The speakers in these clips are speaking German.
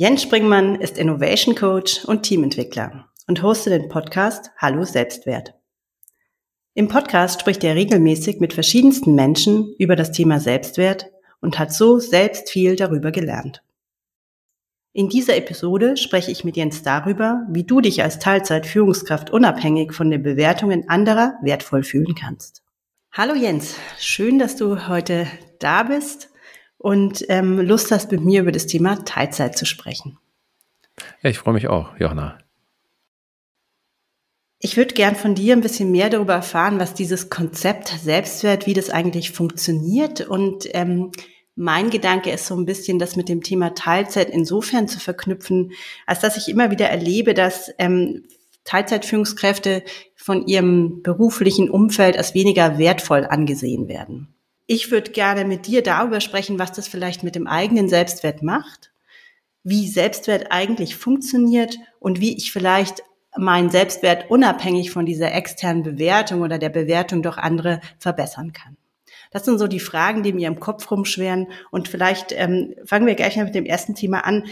Jens Springmann ist Innovation Coach und Teamentwickler und hostet den Podcast Hallo Selbstwert. Im Podcast spricht er regelmäßig mit verschiedensten Menschen über das Thema Selbstwert und hat so selbst viel darüber gelernt. In dieser Episode spreche ich mit Jens darüber, wie du dich als Teilzeit-Führungskraft unabhängig von den Bewertungen anderer wertvoll fühlen kannst. Hallo Jens, schön, dass du heute da bist und ähm, Lust hast, mit mir über das Thema Teilzeit zu sprechen. Ja, ich freue mich auch, Johanna. Ich würde gern von dir ein bisschen mehr darüber erfahren, was dieses Konzept Selbstwert, wie das eigentlich funktioniert. Und ähm, mein Gedanke ist so ein bisschen, das mit dem Thema Teilzeit insofern zu verknüpfen, als dass ich immer wieder erlebe, dass ähm, Teilzeitführungskräfte von ihrem beruflichen Umfeld als weniger wertvoll angesehen werden. Ich würde gerne mit dir darüber sprechen, was das vielleicht mit dem eigenen Selbstwert macht, wie Selbstwert eigentlich funktioniert und wie ich vielleicht meinen Selbstwert unabhängig von dieser externen Bewertung oder der Bewertung durch andere verbessern kann. Das sind so die Fragen, die mir im Kopf rumschweren. Und vielleicht ähm, fangen wir gleich mal mit dem ersten Thema an.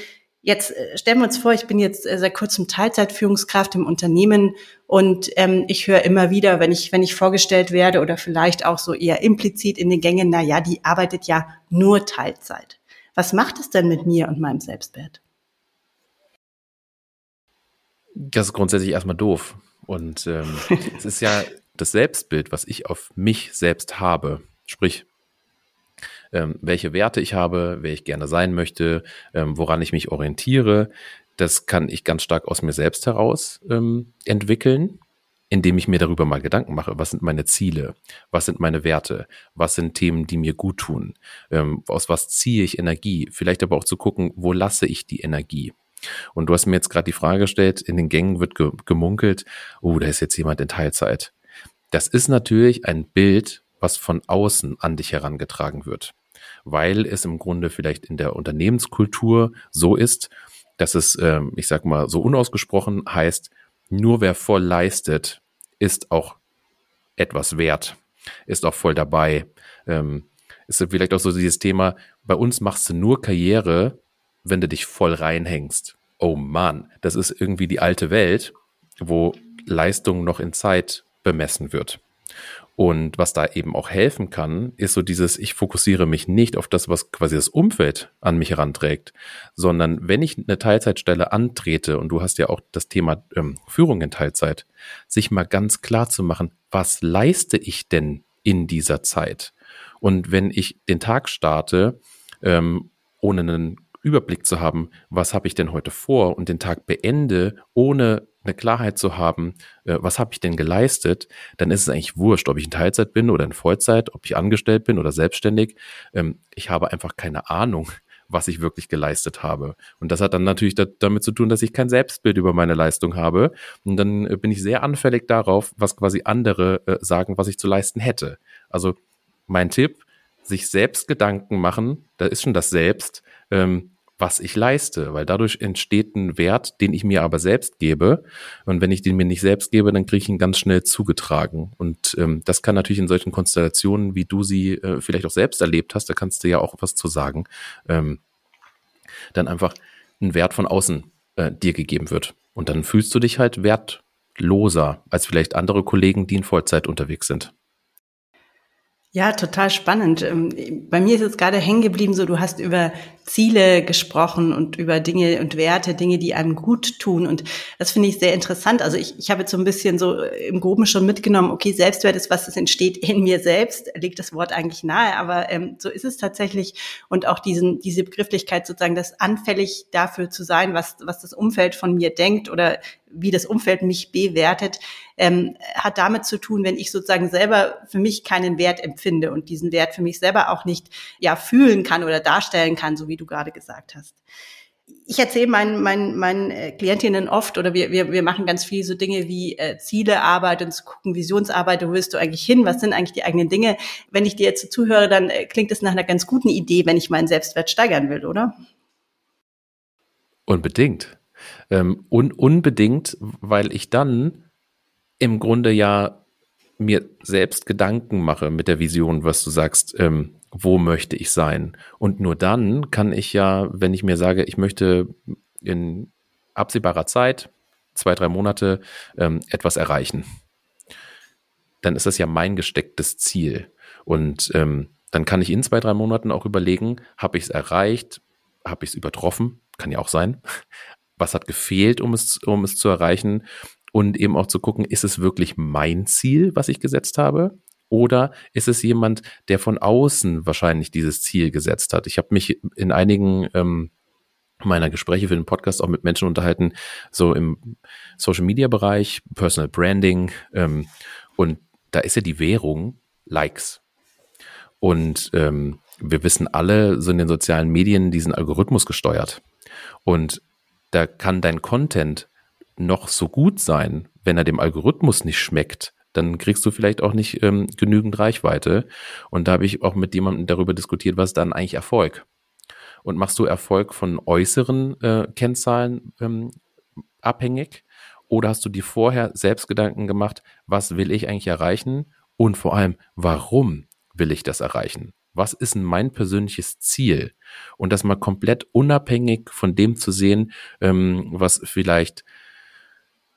Jetzt äh, stellen wir uns vor, ich bin jetzt äh, seit kurzem Teilzeitführungskraft im Unternehmen und ähm, ich höre immer wieder, wenn ich, wenn ich vorgestellt werde oder vielleicht auch so eher implizit in den Gängen, na ja, die arbeitet ja nur Teilzeit. Was macht es denn mit mir und meinem Selbstwert? Das ist grundsätzlich erstmal doof. Und ähm, es ist ja das Selbstbild, was ich auf mich selbst habe. Sprich, ähm, welche Werte ich habe, wer ich gerne sein möchte, ähm, woran ich mich orientiere. Das kann ich ganz stark aus mir selbst heraus ähm, entwickeln, indem ich mir darüber mal Gedanken mache. Was sind meine Ziele? Was sind meine Werte? Was sind Themen, die mir gut tun? Ähm, aus was ziehe ich Energie? Vielleicht aber auch zu gucken, wo lasse ich die Energie? Und du hast mir jetzt gerade die Frage gestellt, in den Gängen wird gemunkelt, oh, da ist jetzt jemand in Teilzeit. Das ist natürlich ein Bild, was von außen an dich herangetragen wird, weil es im Grunde vielleicht in der Unternehmenskultur so ist, dass es, ähm, ich sag mal, so unausgesprochen heißt, nur wer voll leistet, ist auch etwas wert, ist auch voll dabei. Ähm, ist vielleicht auch so dieses Thema, bei uns machst du nur Karriere, wenn du dich voll reinhängst. Oh Mann, das ist irgendwie die alte Welt, wo Leistung noch in Zeit bemessen wird. Und was da eben auch helfen kann, ist so dieses, ich fokussiere mich nicht auf das, was quasi das Umfeld an mich heranträgt, sondern wenn ich eine Teilzeitstelle antrete, und du hast ja auch das Thema ähm, Führung in Teilzeit, sich mal ganz klar zu machen, was leiste ich denn in dieser Zeit? Und wenn ich den Tag starte, ähm, ohne einen Überblick zu haben, was habe ich denn heute vor und den Tag beende, ohne eine Klarheit zu haben, äh, was habe ich denn geleistet, dann ist es eigentlich wurscht, ob ich in Teilzeit bin oder in Vollzeit, ob ich angestellt bin oder selbstständig. Ähm, ich habe einfach keine Ahnung, was ich wirklich geleistet habe. Und das hat dann natürlich da, damit zu tun, dass ich kein Selbstbild über meine Leistung habe. Und dann äh, bin ich sehr anfällig darauf, was quasi andere äh, sagen, was ich zu leisten hätte. Also mein Tipp, sich selbst Gedanken machen, da ist schon das Selbst. Ähm, was ich leiste, weil dadurch entsteht ein Wert, den ich mir aber selbst gebe. Und wenn ich den mir nicht selbst gebe, dann kriege ich ihn ganz schnell zugetragen. Und ähm, das kann natürlich in solchen Konstellationen, wie du sie äh, vielleicht auch selbst erlebt hast, da kannst du ja auch was zu sagen, ähm, dann einfach ein Wert von außen äh, dir gegeben wird. Und dann fühlst du dich halt wertloser als vielleicht andere Kollegen, die in Vollzeit unterwegs sind. Ja, total spannend. Ähm, bei mir ist jetzt gerade hängen geblieben, so du hast über Ziele gesprochen und über Dinge und Werte, Dinge, die einem gut tun. Und das finde ich sehr interessant. Also ich, ich habe jetzt so ein bisschen so im Groben schon mitgenommen, okay, Selbstwert ist was, das entsteht in mir selbst, legt das Wort eigentlich nahe, aber ähm, so ist es tatsächlich. Und auch diesen, diese Begrifflichkeit sozusagen, das anfällig dafür zu sein, was, was das Umfeld von mir denkt oder wie das Umfeld mich bewertet, ähm, hat damit zu tun, wenn ich sozusagen selber für mich keinen Wert empfinde und diesen Wert für mich selber auch nicht ja fühlen kann oder darstellen kann, so wie du gerade gesagt hast. ich erzähle meinen, meinen, meinen äh, Klientinnen oft oder wir, wir, wir machen ganz viel so Dinge wie äh, Zielearbeit und zu gucken, Visionsarbeit, wo willst du eigentlich hin, was sind eigentlich die eigenen Dinge. Wenn ich dir jetzt zuhöre, dann äh, klingt es nach einer ganz guten Idee, wenn ich meinen Selbstwert steigern will, oder? Unbedingt. Ähm, un unbedingt, weil ich dann im Grunde ja mir selbst Gedanken mache mit der Vision, was du sagst, ähm, wo möchte ich sein? Und nur dann kann ich ja, wenn ich mir sage, ich möchte in absehbarer Zeit, zwei, drei Monate, ähm, etwas erreichen, dann ist das ja mein gestecktes Ziel. Und ähm, dann kann ich in zwei, drei Monaten auch überlegen, habe ich es erreicht, habe ich es übertroffen, kann ja auch sein. Was hat gefehlt, um es, um es zu erreichen? Und eben auch zu gucken, ist es wirklich mein Ziel, was ich gesetzt habe? Oder ist es jemand, der von außen wahrscheinlich dieses Ziel gesetzt hat? Ich habe mich in einigen ähm, meiner Gespräche für den Podcast auch mit Menschen unterhalten, so im Social Media Bereich, Personal Branding. Ähm, und da ist ja die Währung Likes. Und ähm, wir wissen alle, so in den sozialen Medien, diesen Algorithmus gesteuert. Und da kann dein Content noch so gut sein, wenn er dem Algorithmus nicht schmeckt, dann kriegst du vielleicht auch nicht ähm, genügend Reichweite. Und da habe ich auch mit jemandem darüber diskutiert, was dann eigentlich Erfolg? Und machst du Erfolg von äußeren äh, Kennzahlen ähm, abhängig? Oder hast du dir vorher selbst Gedanken gemacht, was will ich eigentlich erreichen? Und vor allem, warum will ich das erreichen? Was ist denn mein persönliches Ziel? Und das mal komplett unabhängig von dem zu sehen, ähm, was vielleicht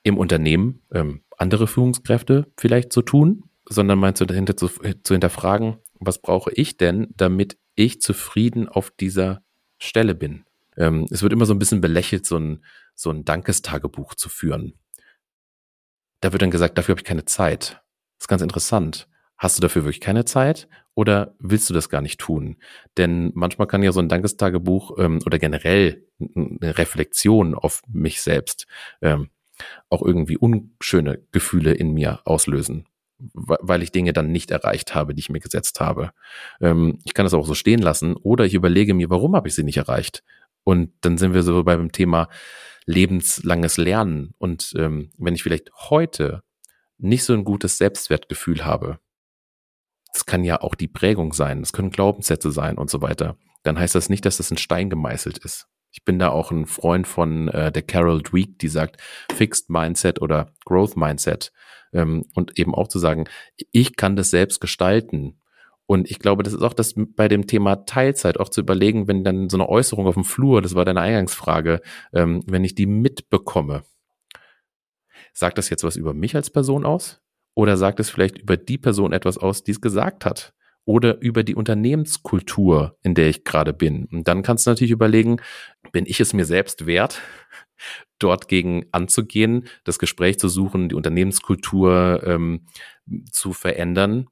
im Unternehmen ähm, andere Führungskräfte vielleicht so tun, sondern meinst du dahinter zu, zu hinterfragen, was brauche ich denn, damit ich zufrieden auf dieser Stelle bin? Ähm, es wird immer so ein bisschen belächelt, so ein, so ein Dankestagebuch zu führen. Da wird dann gesagt, dafür habe ich keine Zeit. Das ist ganz interessant. Hast du dafür wirklich keine Zeit oder willst du das gar nicht tun? Denn manchmal kann ja so ein Dankestagebuch ähm, oder generell eine Reflexion auf mich selbst ähm, auch irgendwie unschöne Gefühle in mir auslösen, weil ich Dinge dann nicht erreicht habe, die ich mir gesetzt habe. Ähm, ich kann das auch so stehen lassen oder ich überlege mir, warum habe ich sie nicht erreicht? Und dann sind wir so beim Thema lebenslanges Lernen. Und ähm, wenn ich vielleicht heute nicht so ein gutes Selbstwertgefühl habe, das kann ja auch die Prägung sein, das können Glaubenssätze sein und so weiter, dann heißt das nicht, dass das in Stein gemeißelt ist. Ich bin da auch ein Freund von äh, der Carol Dweck, die sagt Fixed Mindset oder Growth Mindset. Ähm, und eben auch zu sagen, ich kann das selbst gestalten. Und ich glaube, das ist auch das bei dem Thema Teilzeit auch zu überlegen, wenn dann so eine Äußerung auf dem Flur, das war deine Eingangsfrage, ähm, wenn ich die mitbekomme, sagt das jetzt was über mich als Person aus? Oder sagt es vielleicht über die Person etwas aus, die es gesagt hat? oder über die Unternehmenskultur, in der ich gerade bin. Und dann kannst du natürlich überlegen, bin ich es mir selbst wert, dort gegen anzugehen, das Gespräch zu suchen, die Unternehmenskultur ähm, zu verändern?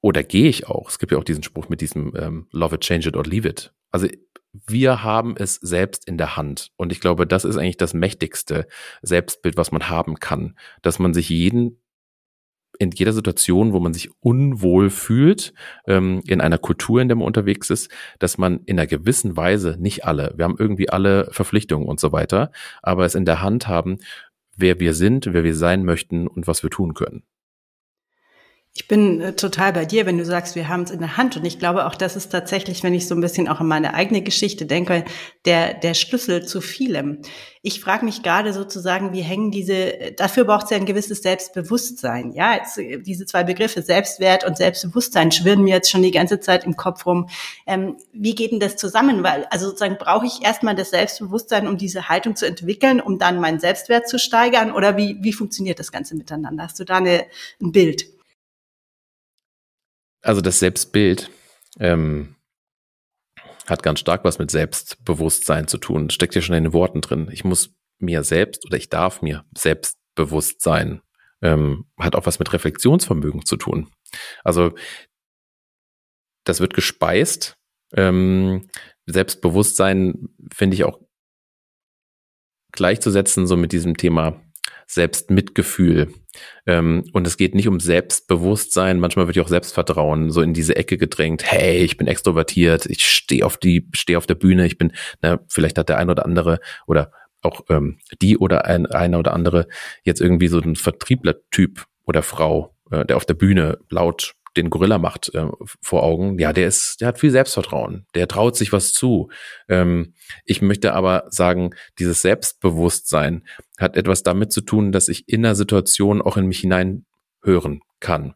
Oder gehe ich auch? Es gibt ja auch diesen Spruch mit diesem ähm, Love it, change it or leave it. Also wir haben es selbst in der Hand. Und ich glaube, das ist eigentlich das mächtigste Selbstbild, was man haben kann, dass man sich jeden in jeder Situation, wo man sich unwohl fühlt, ähm, in einer Kultur, in der man unterwegs ist, dass man in einer gewissen Weise, nicht alle, wir haben irgendwie alle Verpflichtungen und so weiter, aber es in der Hand haben, wer wir sind, wer wir sein möchten und was wir tun können. Ich bin äh, total bei dir, wenn du sagst, wir haben es in der Hand. Und ich glaube auch, das ist tatsächlich, wenn ich so ein bisschen auch an meine eigene Geschichte denke, der, der Schlüssel zu vielem. Ich frage mich gerade sozusagen, wie hängen diese, dafür braucht es ja ein gewisses Selbstbewusstsein. Ja, jetzt, äh, diese zwei Begriffe, Selbstwert und Selbstbewusstsein, schwirren mir jetzt schon die ganze Zeit im Kopf rum. Ähm, wie geht denn das zusammen? Weil, also sozusagen brauche ich erstmal das Selbstbewusstsein, um diese Haltung zu entwickeln, um dann meinen Selbstwert zu steigern? Oder wie, wie funktioniert das Ganze miteinander? Hast du da eine, ein Bild? Also das Selbstbild ähm, hat ganz stark was mit Selbstbewusstsein zu tun. Steckt ja schon in den Worten drin. Ich muss mir selbst oder ich darf mir selbstbewusst sein. Ähm, hat auch was mit Reflexionsvermögen zu tun. Also das wird gespeist. Ähm, Selbstbewusstsein finde ich auch gleichzusetzen so mit diesem Thema Selbstmitgefühl. Ähm, und es geht nicht um Selbstbewusstsein, manchmal wird ja auch Selbstvertrauen so in diese Ecke gedrängt. Hey, ich bin extrovertiert, ich stehe auf die, stehe auf der Bühne, ich bin, na, vielleicht hat der ein oder andere oder auch ähm, die oder ein, eine oder andere jetzt irgendwie so ein Vertriebler-Typ oder Frau, äh, der auf der Bühne laut den Gorilla macht äh, vor Augen, ja, der ist, der hat viel Selbstvertrauen, der traut sich was zu. Ähm, ich möchte aber sagen, dieses Selbstbewusstsein hat etwas damit zu tun, dass ich in der Situation auch in mich hineinhören kann.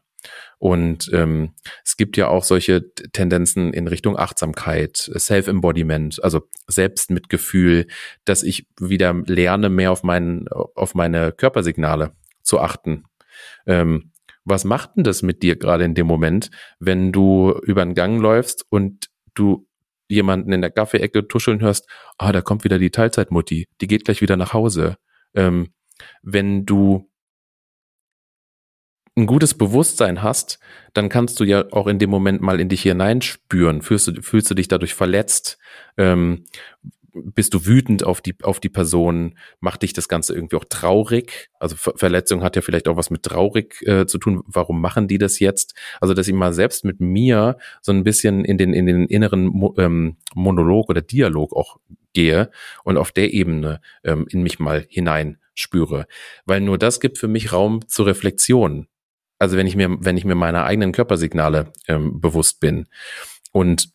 Und ähm, es gibt ja auch solche Tendenzen in Richtung Achtsamkeit, Self-Embodiment, also Selbstmitgefühl, dass ich wieder lerne, mehr auf, meinen, auf meine Körpersignale zu achten. Ähm, was macht denn das mit dir gerade in dem Moment, wenn du über den Gang läufst und du jemanden in der Kaffeeecke tuscheln hörst, ah, da kommt wieder die Teilzeitmutti, die geht gleich wieder nach Hause. Ähm, wenn du ein gutes Bewusstsein hast, dann kannst du ja auch in dem Moment mal in dich hineinspüren. Fühlst du, fühlst du dich dadurch verletzt? Ähm, bist du wütend auf die, auf die Person? Macht dich das Ganze irgendwie auch traurig? Also Ver Verletzung hat ja vielleicht auch was mit traurig äh, zu tun. Warum machen die das jetzt? Also, dass ich mal selbst mit mir so ein bisschen in den, in den inneren Mo ähm, Monolog oder Dialog auch gehe und auf der Ebene ähm, in mich mal hinein spüre. Weil nur das gibt für mich Raum zur Reflexion also wenn ich mir, wenn ich mir meiner eigenen Körpersignale ähm, bewusst bin. Und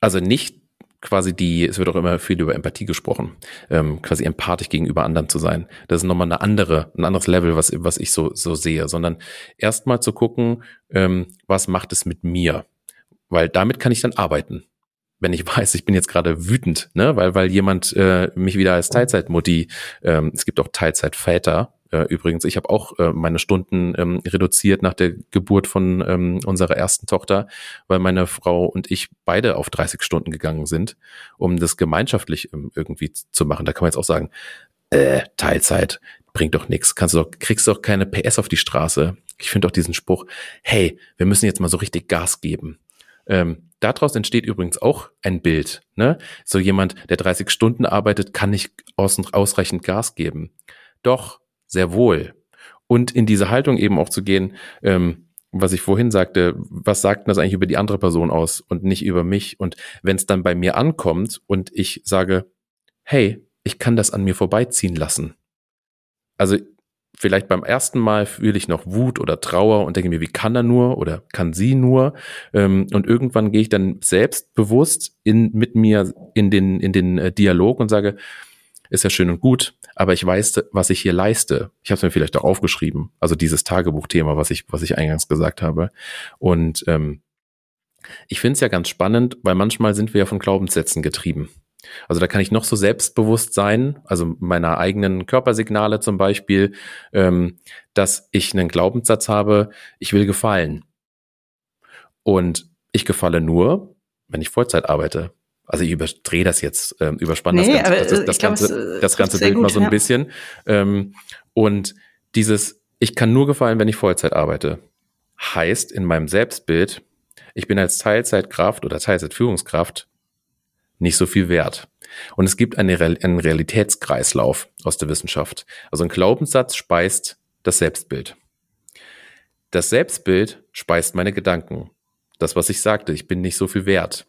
also nicht quasi die, es wird auch immer viel über Empathie gesprochen, ähm, quasi empathisch gegenüber anderen zu sein. Das ist nochmal eine andere, ein anderes Level, was, was ich so, so sehe, sondern erstmal zu gucken, ähm, was macht es mit mir? Weil damit kann ich dann arbeiten wenn ich weiß, ich bin jetzt gerade wütend, ne, weil weil jemand äh, mich wieder als Teilzeitmutti, ähm, es gibt auch Teilzeitväter äh, übrigens. Ich habe auch äh, meine Stunden ähm, reduziert nach der Geburt von ähm, unserer ersten Tochter, weil meine Frau und ich beide auf 30 Stunden gegangen sind, um das gemeinschaftlich ähm, irgendwie zu machen. Da kann man jetzt auch sagen, äh, Teilzeit bringt doch nichts, kannst du doch, kriegst doch keine PS auf die Straße. Ich finde doch diesen Spruch, hey, wir müssen jetzt mal so richtig Gas geben. Ähm, daraus entsteht übrigens auch ein Bild. Ne? So jemand, der 30 Stunden arbeitet, kann nicht aus, ausreichend Gas geben. Doch, sehr wohl. Und in diese Haltung eben auch zu gehen, ähm, was ich vorhin sagte, was sagt denn das eigentlich über die andere Person aus und nicht über mich? Und wenn es dann bei mir ankommt und ich sage, hey, ich kann das an mir vorbeiziehen lassen. Also vielleicht beim ersten Mal fühle ich noch Wut oder Trauer und denke mir, wie kann er nur oder kann sie nur? Ähm, und irgendwann gehe ich dann selbstbewusst in, mit mir in den, in den äh, Dialog und sage, ist ja schön und gut, aber ich weiß, was ich hier leiste. Ich habe es mir vielleicht auch aufgeschrieben, also dieses Tagebuchthema, was ich, was ich eingangs gesagt habe. Und ähm, ich finde es ja ganz spannend, weil manchmal sind wir ja von Glaubenssätzen getrieben. Also da kann ich noch so selbstbewusst sein, also meiner eigenen Körpersignale zum Beispiel, ähm, dass ich einen Glaubenssatz habe, ich will gefallen. Und ich gefalle nur, wenn ich Vollzeit arbeite. Also ich überdrehe das jetzt, ähm, überspanne nee, das, ganze, das, das, glaub, ganze, äh, das ganze Bild gut, mal so ein ja. bisschen. Ähm, und dieses, ich kann nur gefallen, wenn ich Vollzeit arbeite, heißt in meinem Selbstbild, ich bin als Teilzeitkraft oder Teilzeitführungskraft nicht so viel wert. Und es gibt eine, einen Realitätskreislauf aus der Wissenschaft. Also ein Glaubenssatz speist das Selbstbild. Das Selbstbild speist meine Gedanken. Das, was ich sagte, ich bin nicht so viel wert.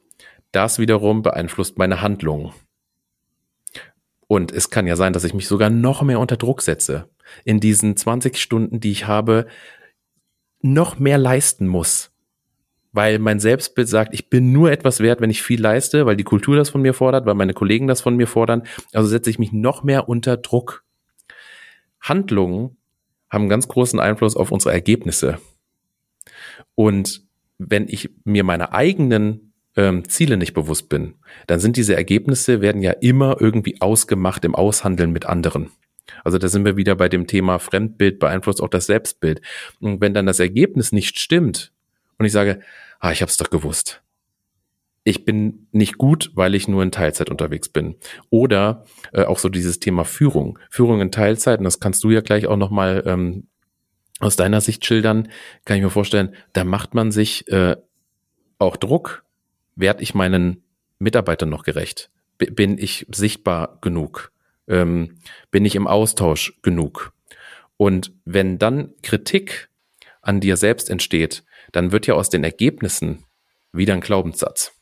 Das wiederum beeinflusst meine Handlungen. Und es kann ja sein, dass ich mich sogar noch mehr unter Druck setze. In diesen 20 Stunden, die ich habe, noch mehr leisten muss weil mein Selbstbild sagt, ich bin nur etwas wert, wenn ich viel leiste, weil die Kultur das von mir fordert, weil meine Kollegen das von mir fordern. Also setze ich mich noch mehr unter Druck. Handlungen haben einen ganz großen Einfluss auf unsere Ergebnisse. Und wenn ich mir meine eigenen ähm, Ziele nicht bewusst bin, dann sind diese Ergebnisse werden ja immer irgendwie ausgemacht im Aushandeln mit anderen. Also da sind wir wieder bei dem Thema Fremdbild beeinflusst auch das Selbstbild. Und wenn dann das Ergebnis nicht stimmt, und ich sage, ah, ich habe es doch gewusst. Ich bin nicht gut, weil ich nur in Teilzeit unterwegs bin. Oder äh, auch so dieses Thema Führung. Führung in Teilzeit, und das kannst du ja gleich auch nochmal ähm, aus deiner Sicht schildern, kann ich mir vorstellen, da macht man sich äh, auch Druck. Werd ich meinen Mitarbeitern noch gerecht? Bin ich sichtbar genug? Ähm, bin ich im Austausch genug? Und wenn dann Kritik an dir selbst entsteht, dann wird ja aus den Ergebnissen wieder ein Glaubenssatz.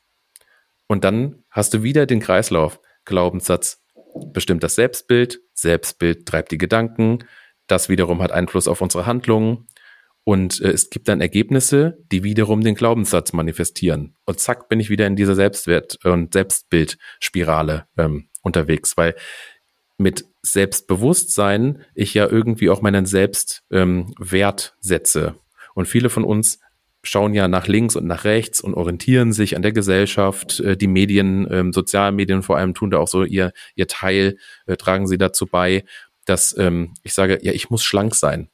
Und dann hast du wieder den Kreislauf. Glaubenssatz bestimmt das Selbstbild, Selbstbild treibt die Gedanken, das wiederum hat Einfluss auf unsere Handlungen und äh, es gibt dann Ergebnisse, die wiederum den Glaubenssatz manifestieren. Und zack, bin ich wieder in dieser Selbstwert- und Selbstbildspirale ähm, unterwegs, weil mit Selbstbewusstsein ich ja irgendwie auch meinen Selbstwert ähm, setze. Und viele von uns schauen ja nach links und nach rechts und orientieren sich an der Gesellschaft. Äh, die Medien, ähm, Sozialmedien vor allem tun da auch so ihr, ihr Teil, äh, tragen sie dazu bei, dass ähm, ich sage, ja, ich muss schlank sein.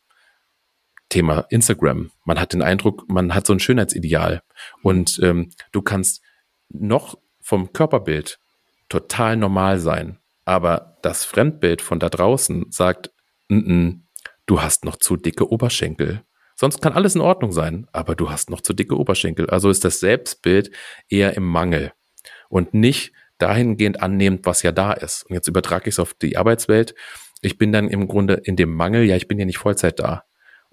Thema Instagram. Man hat den Eindruck, man hat so ein Schönheitsideal. Und ähm, du kannst noch vom Körperbild total normal sein. Aber das Fremdbild von da draußen sagt, N -n, du hast noch zu dicke Oberschenkel. Sonst kann alles in Ordnung sein, aber du hast noch zu dicke Oberschenkel. Also ist das Selbstbild eher im Mangel und nicht dahingehend annehmend, was ja da ist. Und jetzt übertrage ich es auf die Arbeitswelt. Ich bin dann im Grunde in dem Mangel, ja, ich bin ja nicht Vollzeit da.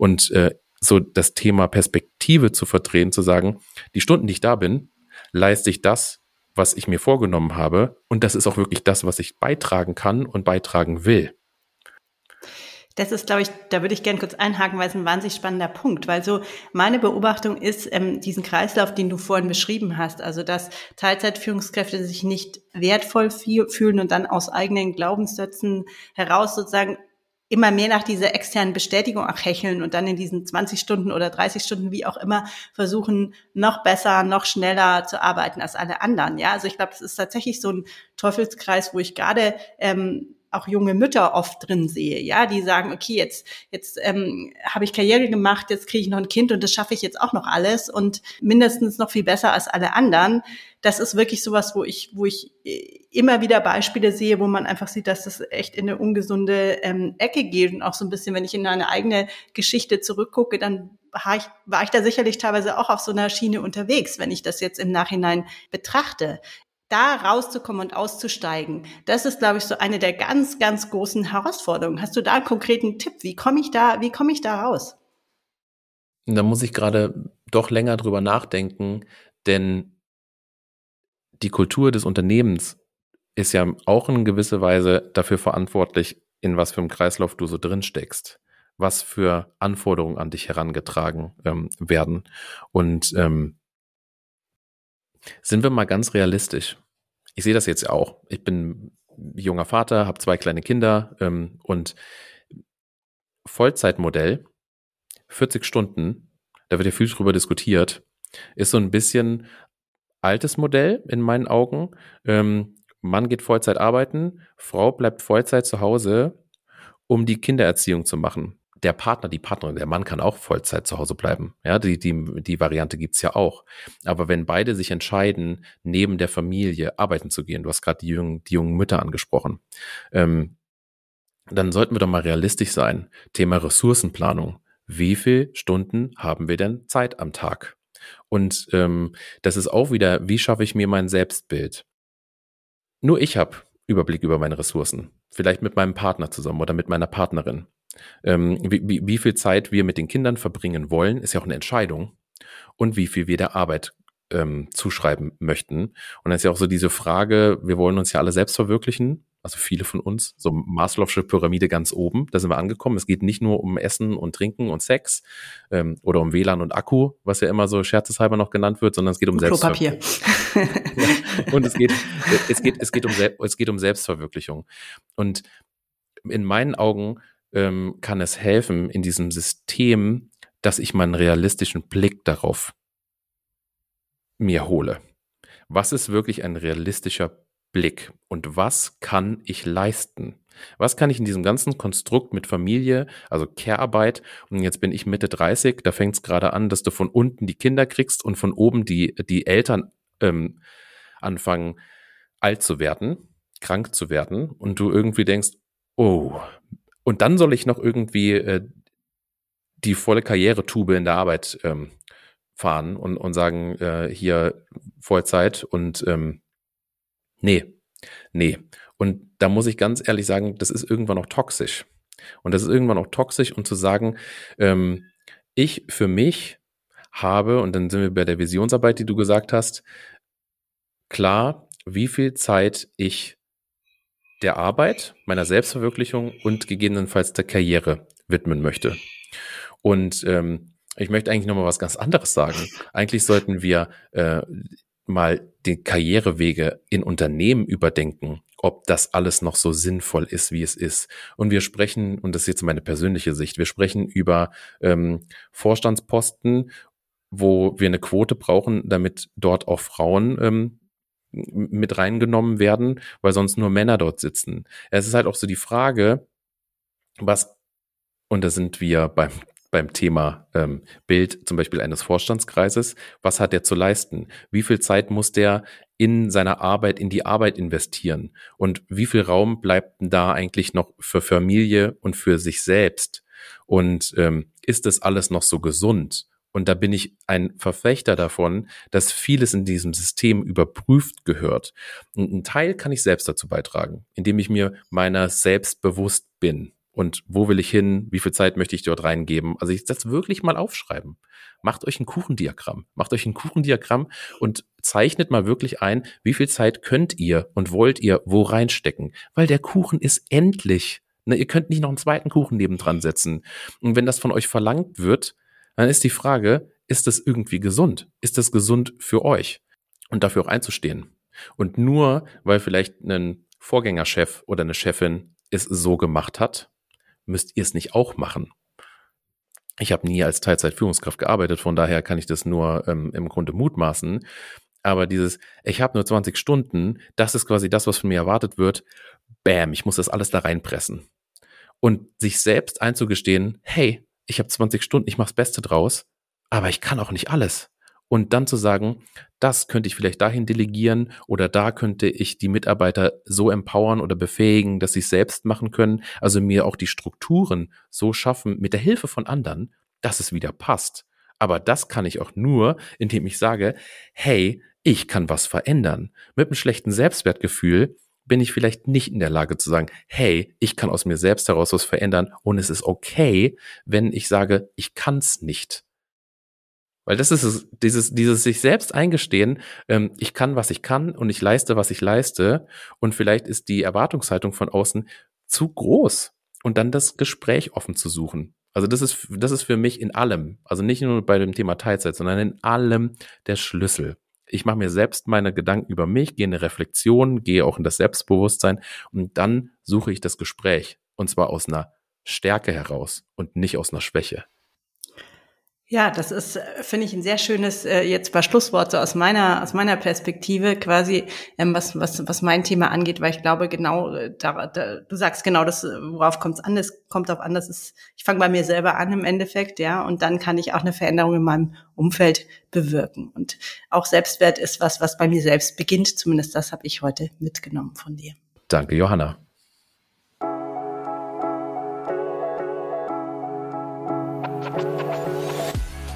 Und äh, so das Thema Perspektive zu verdrehen, zu sagen, die Stunden, die ich da bin, leiste ich das, was ich mir vorgenommen habe. Und das ist auch wirklich das, was ich beitragen kann und beitragen will. Das ist, glaube ich, da würde ich gerne kurz einhaken, weil es ein wahnsinnig spannender Punkt, weil so meine Beobachtung ist, ähm, diesen Kreislauf, den du vorhin beschrieben hast, also dass Teilzeitführungskräfte sich nicht wertvoll fühlen und dann aus eigenen Glaubenssätzen heraus sozusagen immer mehr nach dieser externen Bestätigung auch hecheln und dann in diesen 20 Stunden oder 30 Stunden, wie auch immer, versuchen, noch besser, noch schneller zu arbeiten als alle anderen. Ja, also ich glaube, das ist tatsächlich so ein Teufelskreis, wo ich gerade ähm, auch junge Mütter oft drin sehe, ja, die sagen, okay, jetzt jetzt ähm, habe ich Karriere gemacht, jetzt kriege ich noch ein Kind und das schaffe ich jetzt auch noch alles und mindestens noch viel besser als alle anderen. Das ist wirklich sowas, wo ich wo ich äh, immer wieder Beispiele sehe, wo man einfach sieht, dass das echt in eine ungesunde ähm, Ecke geht und auch so ein bisschen, wenn ich in eine eigene Geschichte zurückgucke, dann war ich, war ich da sicherlich teilweise auch auf so einer Schiene unterwegs, wenn ich das jetzt im Nachhinein betrachte da rauszukommen und auszusteigen, das ist, glaube ich, so eine der ganz, ganz großen Herausforderungen. Hast du da einen konkreten Tipp? Wie komme ich da, wie komme ich da raus? Da muss ich gerade doch länger drüber nachdenken, denn die Kultur des Unternehmens ist ja auch in gewisser Weise dafür verantwortlich, in was für einem Kreislauf du so drin steckst, was für Anforderungen an dich herangetragen ähm, werden. Und ähm, sind wir mal ganz realistisch. Ich sehe das jetzt auch. Ich bin junger Vater, habe zwei kleine Kinder ähm, und Vollzeitmodell, 40 Stunden, da wird ja viel drüber diskutiert, ist so ein bisschen altes Modell in meinen Augen. Ähm, Mann geht Vollzeit arbeiten, Frau bleibt Vollzeit zu Hause, um die Kindererziehung zu machen der Partner, die Partnerin, der Mann kann auch Vollzeit zu Hause bleiben. Ja, die, die, die Variante gibt's ja auch. Aber wenn beide sich entscheiden, neben der Familie arbeiten zu gehen, du hast gerade die jungen, die jungen Mütter angesprochen, ähm, dann sollten wir doch mal realistisch sein. Thema Ressourcenplanung. Wie viel Stunden haben wir denn Zeit am Tag? Und ähm, das ist auch wieder, wie schaffe ich mir mein Selbstbild? Nur ich habe Überblick über meine Ressourcen. Vielleicht mit meinem Partner zusammen oder mit meiner Partnerin. Ähm, wie, wie, wie viel Zeit wir mit den Kindern verbringen wollen, ist ja auch eine Entscheidung. Und wie viel wir der Arbeit ähm, zuschreiben möchten. Und dann ist ja auch so diese Frage, wir wollen uns ja alle selbst verwirklichen, also viele von uns, so Maslow'sche Pyramide ganz oben, da sind wir angekommen. Es geht nicht nur um Essen und Trinken und Sex ähm, oder um WLAN und Akku, was ja immer so scherzeshalber noch genannt wird, sondern es geht um Selbstverwirklichung. ja. Und es geht, es geht, es geht um, es geht um Selbstverwirklichung. Und in meinen Augen ähm, kann es helfen in diesem System, dass ich meinen realistischen Blick darauf mir hole. Was ist wirklich ein realistischer Blick und was kann ich leisten? Was kann ich in diesem ganzen Konstrukt mit Familie, also Care-Arbeit, und jetzt bin ich Mitte 30, da fängt es gerade an, dass du von unten die Kinder kriegst und von oben die, die Eltern ähm, anfangen alt zu werden, krank zu werden und du irgendwie denkst, oh, und dann soll ich noch irgendwie äh, die volle Karrieretube in der Arbeit ähm, fahren und, und sagen, äh, hier Vollzeit und ähm, nee, nee. Und da muss ich ganz ehrlich sagen, das ist irgendwann auch toxisch. Und das ist irgendwann auch toxisch, um zu sagen, ähm, ich für mich habe, und dann sind wir bei der Visionsarbeit, die du gesagt hast, klar, wie viel Zeit ich der Arbeit, meiner Selbstverwirklichung und gegebenenfalls der Karriere widmen möchte. Und ähm, ich möchte eigentlich nochmal was ganz anderes sagen. Eigentlich sollten wir äh, mal die Karrierewege in Unternehmen überdenken, ob das alles noch so sinnvoll ist, wie es ist. Und wir sprechen, und das ist jetzt meine persönliche Sicht, wir sprechen über ähm, Vorstandsposten, wo wir eine Quote brauchen, damit dort auch Frauen ähm, mit reingenommen werden, weil sonst nur Männer dort sitzen. Es ist halt auch so die Frage, was, und da sind wir beim, beim Thema ähm, Bild zum Beispiel eines Vorstandskreises, was hat der zu leisten? Wie viel Zeit muss der in seiner Arbeit, in die Arbeit investieren? Und wie viel Raum bleibt da eigentlich noch für Familie und für sich selbst? Und ähm, ist das alles noch so gesund? Und da bin ich ein Verfechter davon, dass vieles in diesem System überprüft gehört. Und ein Teil kann ich selbst dazu beitragen, indem ich mir meiner selbst bewusst bin. Und wo will ich hin? Wie viel Zeit möchte ich dort reingeben? Also ich das wirklich mal aufschreiben. Macht euch ein Kuchendiagramm. Macht euch ein Kuchendiagramm und zeichnet mal wirklich ein, wie viel Zeit könnt ihr und wollt ihr wo reinstecken. Weil der Kuchen ist endlich. Ne, ihr könnt nicht noch einen zweiten Kuchen nebendran setzen. Und wenn das von euch verlangt wird, dann ist die Frage, ist das irgendwie gesund? Ist das gesund für euch? Und dafür auch einzustehen. Und nur, weil vielleicht ein Vorgängerchef oder eine Chefin es so gemacht hat, müsst ihr es nicht auch machen. Ich habe nie als Teilzeitführungskraft gearbeitet, von daher kann ich das nur ähm, im Grunde mutmaßen. Aber dieses, ich habe nur 20 Stunden, das ist quasi das, was von mir erwartet wird. Bam, ich muss das alles da reinpressen. Und sich selbst einzugestehen, hey, ich habe 20 Stunden, ich mache das Beste draus, aber ich kann auch nicht alles. Und dann zu sagen, das könnte ich vielleicht dahin delegieren oder da könnte ich die Mitarbeiter so empowern oder befähigen, dass sie es selbst machen können. Also mir auch die Strukturen so schaffen mit der Hilfe von anderen, dass es wieder passt. Aber das kann ich auch nur, indem ich sage, hey, ich kann was verändern. Mit einem schlechten Selbstwertgefühl bin ich vielleicht nicht in der Lage zu sagen, hey, ich kann aus mir selbst heraus was verändern und es ist okay, wenn ich sage, ich kann es nicht. Weil das ist es, dieses, dieses sich selbst eingestehen, ähm, ich kann, was ich kann und ich leiste, was ich leiste und vielleicht ist die Erwartungshaltung von außen zu groß und dann das Gespräch offen zu suchen. Also das ist, das ist für mich in allem, also nicht nur bei dem Thema Teilzeit, sondern in allem der Schlüssel ich mache mir selbst meine Gedanken über mich, gehe in eine Reflexion, gehe auch in das Selbstbewusstsein und dann suche ich das Gespräch. Und zwar aus einer Stärke heraus und nicht aus einer Schwäche. Ja, das ist, äh, finde ich, ein sehr schönes äh, jetzt paar Schlusswort so aus meiner aus meiner Perspektive quasi, ähm, was was was mein Thema angeht, weil ich glaube genau, äh, da, da, du sagst genau das, äh, worauf kommt es an? Es kommt auf an, dass es, ich fange bei mir selber an im Endeffekt, ja, und dann kann ich auch eine Veränderung in meinem Umfeld bewirken. Und auch Selbstwert ist was, was bei mir selbst beginnt. Zumindest das habe ich heute mitgenommen von dir. Danke, Johanna.